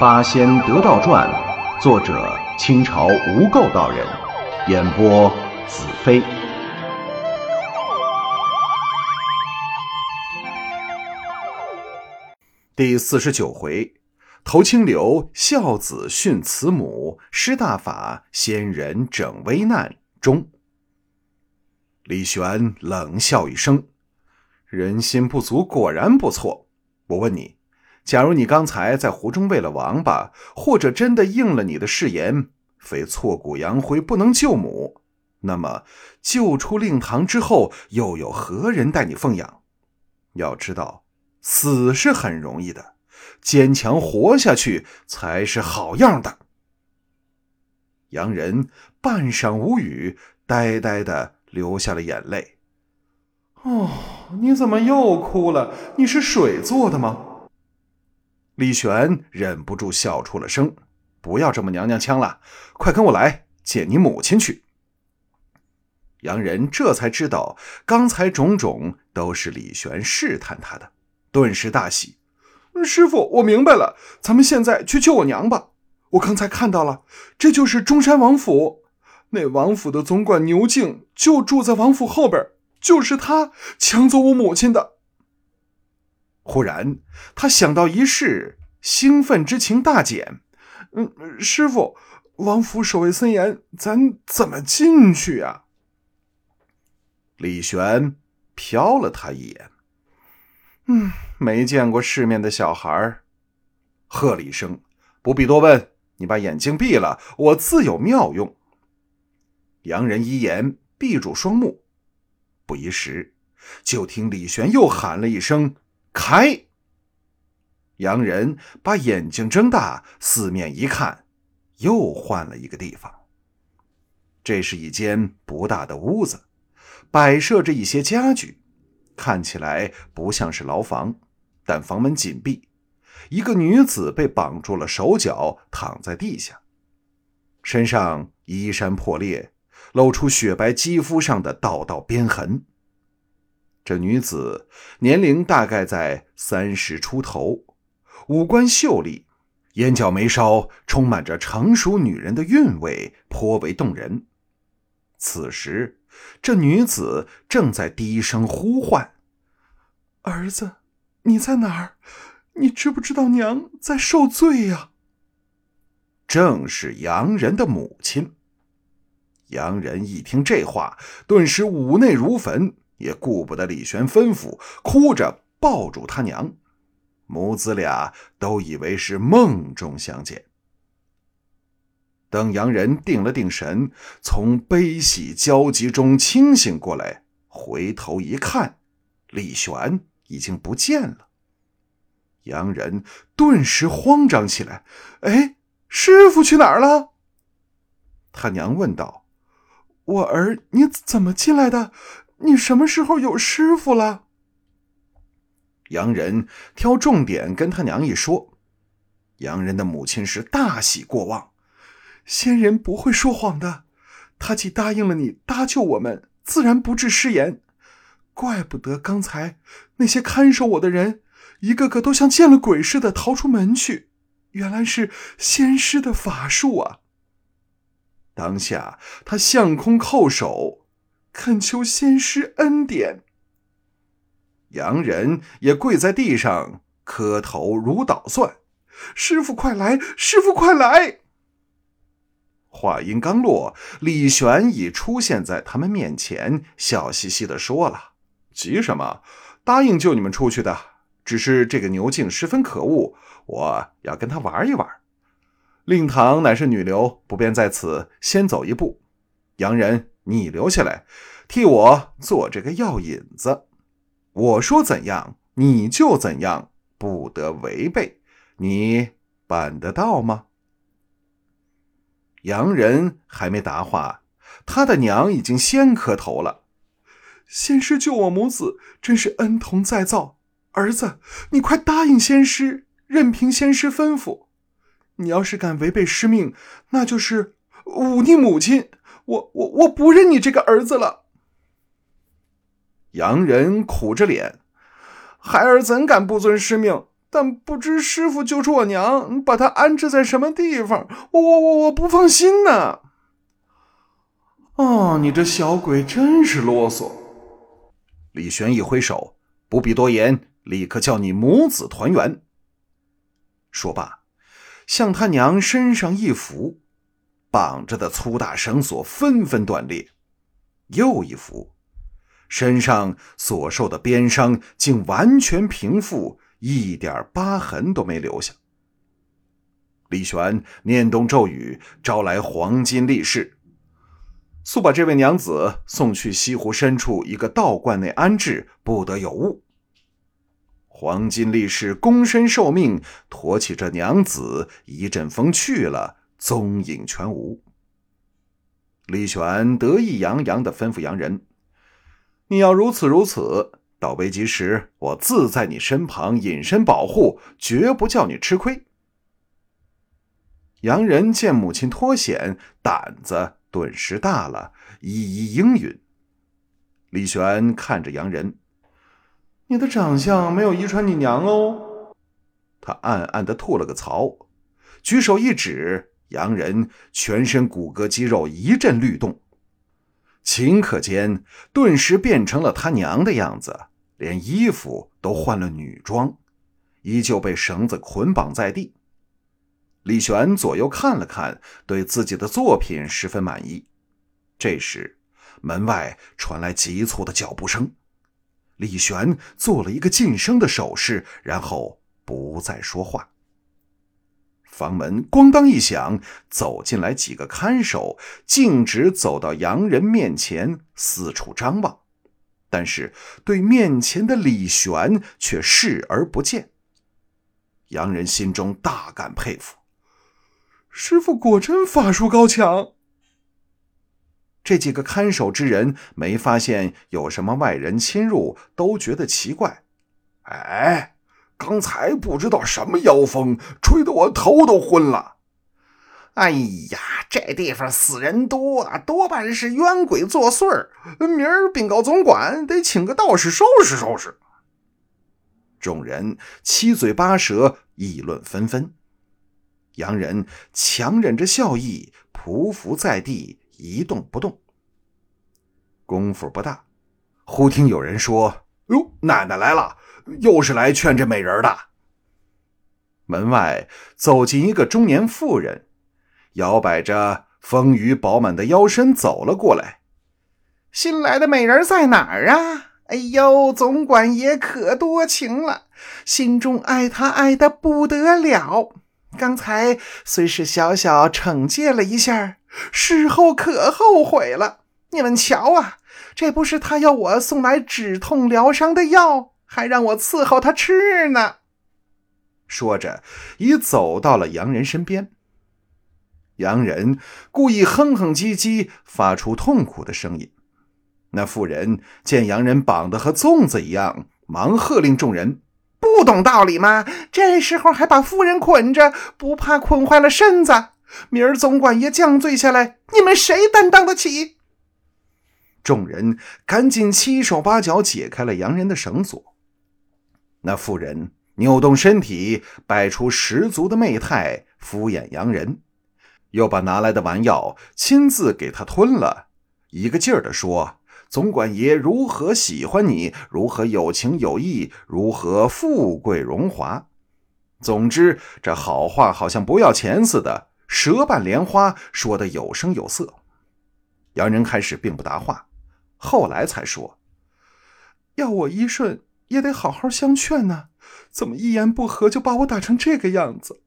《八仙得道传》，作者清朝无垢道人，演播子飞。第四十九回，头清流孝子训慈母，施大法仙人整危难中。李玄冷笑一声：“人心不足，果然不错。我问你。”假如你刚才在湖中喂了王八，或者真的应了你的誓言，非挫骨扬灰不能救母，那么救出令堂之后，又有何人带你奉养？要知道，死是很容易的，坚强活下去才是好样的。洋人半晌无语，呆呆的流下了眼泪。哦，你怎么又哭了？你是水做的吗？李玄忍不住笑出了声：“不要这么娘娘腔了，快跟我来见你母亲去。”洋人这才知道刚才种种都是李玄试探他的，顿时大喜：“师傅，我明白了，咱们现在去救我娘吧！我刚才看到了，这就是中山王府，那王府的总管牛敬就住在王府后边，就是他抢走我母亲的。”忽然，他想到一事，兴奋之情大减。嗯，师傅，王府守卫森严，咱怎么进去呀？李玄瞟了他一眼。嗯，没见过世面的小孩喝了一声：“不必多问，你把眼睛闭了，我自有妙用。”洋人一言，闭住双目。不一时，就听李玄又喊了一声。开！洋人把眼睛睁大，四面一看，又换了一个地方。这是一间不大的屋子，摆设着一些家具，看起来不像是牢房，但房门紧闭。一个女子被绑住了手脚，躺在地下，身上衣衫破裂，露出雪白肌肤上的道道鞭痕。这女子年龄大概在三十出头，五官秀丽，眼角眉梢充满着成熟女人的韵味，颇为动人。此时，这女子正在低声呼唤：“儿子，你在哪儿？你知不知道娘在受罪呀？”正是洋人的母亲。洋人一听这话，顿时五内如焚。也顾不得李玄吩咐，哭着抱住他娘，母子俩都以为是梦中相见。等洋人定了定神，从悲喜交集中清醒过来，回头一看，李玄已经不见了。洋人顿时慌张起来：“哎，师傅去哪儿了？”他娘问道：“我儿，你怎么进来的？”你什么时候有师傅了？洋人挑重点跟他娘一说，洋人的母亲是大喜过望，仙人不会说谎的，他既答应了你搭救我们，自然不致失言。怪不得刚才那些看守我的人，一个个都像见了鬼似的逃出门去，原来是仙师的法术啊！当下他向空叩首。恳求仙师恩典。洋人也跪在地上磕头如捣蒜：“师傅快来！师傅快来！”话音刚落，李玄已出现在他们面前，笑嘻嘻的说了：“急什么？答应救你们出去的。只是这个牛静十分可恶，我要跟他玩一玩。令堂乃是女流，不便在此，先走一步。洋人。”你留下来，替我做这个药引子。我说怎样，你就怎样，不得违背。你办得到吗？洋人还没答话，他的娘已经先磕头了。仙师救我母子，真是恩同再造。儿子，你快答应仙师，任凭仙师吩咐。你要是敢违背师命，那就是忤逆母亲。我我我不认你这个儿子了。洋人苦着脸，孩儿怎敢不遵师命？但不知师傅救出我娘，把她安置在什么地方，我我我我不放心呢。哦，你这小鬼真是啰嗦！李玄一挥手，不必多言，立刻叫你母子团圆。说罢，向他娘身上一扶，绑着的粗大绳索纷纷断裂，又一扶，身上所受的鞭伤竟完全平复。一点疤痕都没留下。李玄念动咒语，招来黄金力士，速把这位娘子送去西湖深处一个道观内安置，不得有误。黄金力士躬身受命，驮起这娘子，一阵风去了，踪影全无。李玄得意洋洋地吩咐洋人：“你要如此如此。”到危急时，我自在你身旁隐身保护，绝不叫你吃亏。洋人见母亲脱险，胆子顿时大了，一一应允。李玄看着洋人：“你的长相没有遗传你娘哦。”他暗暗的吐了个槽，举手一指，洋人全身骨骼肌肉一阵律动，顷刻间顿时变成了他娘的样子。连衣服都换了女装，依旧被绳子捆绑在地。李玄左右看了看，对自己的作品十分满意。这时，门外传来急促的脚步声。李玄做了一个噤声的手势，然后不再说话。房门咣当一响，走进来几个看守，径直走到洋人面前，四处张望。但是对面前的李玄却视而不见。洋人心中大感佩服，师傅果真法术高强。这几个看守之人没发现有什么外人侵入，都觉得奇怪。哎，刚才不知道什么妖风，吹得我头都昏了。哎呀，这地方死人多，多半是冤鬼作祟。明儿禀告总管，得请个道士收拾收拾。众人七嘴八舌，议论纷纷。洋人强忍着笑意，匍匐在地，一动不动。功夫不大，忽听有人说：“哟，奶奶来了，又是来劝这美人的。”门外走进一个中年妇人。摇摆着丰腴饱满的腰身走了过来。新来的美人在哪儿啊？哎呦，总管爷可多情了，心中爱她爱的不得了。刚才虽是小小惩戒了一下，事后可后悔了。你们瞧啊，这不是他要我送来止痛疗伤的药，还让我伺候他吃呢。说着，已走到了洋人身边。洋人故意哼哼唧唧，发出痛苦的声音。那妇人见洋人绑得和粽子一样，忙喝令众人：“不懂道理吗？这时候还把妇人捆着，不怕捆坏了身子？明儿总管爷降罪下来，你们谁担当得起？”众人赶紧七手八脚解开了洋人的绳索。那妇人扭动身体，摆出十足的媚态，敷衍洋人。又把拿来的丸药亲自给他吞了，一个劲儿地说：“总管爷如何喜欢你，如何有情有义，如何富贵荣华。总之，这好话好像不要钱似的，舌瓣莲花，说的有声有色。”洋人开始并不答话，后来才说：“要我一顺，也得好好相劝呢，怎么一言不合就把我打成这个样子？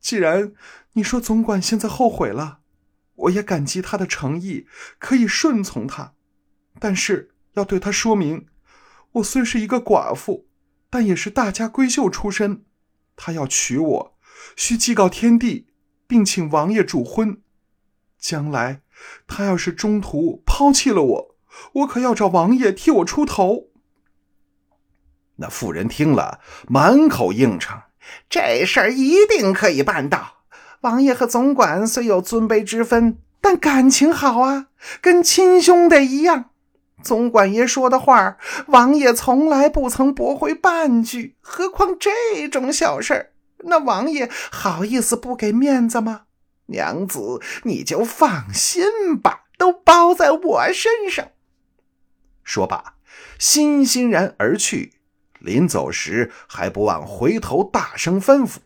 既然……”你说总管现在后悔了，我也感激他的诚意，可以顺从他，但是要对他说明，我虽是一个寡妇，但也是大家闺秀出身，他要娶我，需祭告天地，并请王爷主婚。将来他要是中途抛弃了我，我可要找王爷替我出头。那妇人听了，满口应承，这事儿一定可以办到。王爷和总管虽有尊卑之分，但感情好啊，跟亲兄弟一样。总管爷说的话，王爷从来不曾驳回半句，何况这种小事儿，那王爷好意思不给面子吗？娘子，你就放心吧，都包在我身上。说罢，欣欣然而去。临走时，还不忘回头大声吩咐：“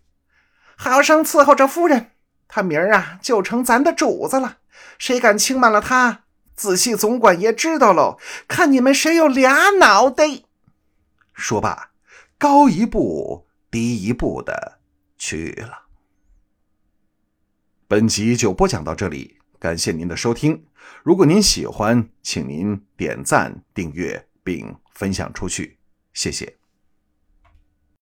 好生伺候着夫人，她明儿啊就成咱的主子了。谁敢轻慢了她？”仔细，总管爷知道喽，看你们谁有俩脑袋。说罢，高一步低一步的去了。本集就播讲到这里，感谢您的收听。如果您喜欢，请您点赞、订阅并分享出去，谢谢。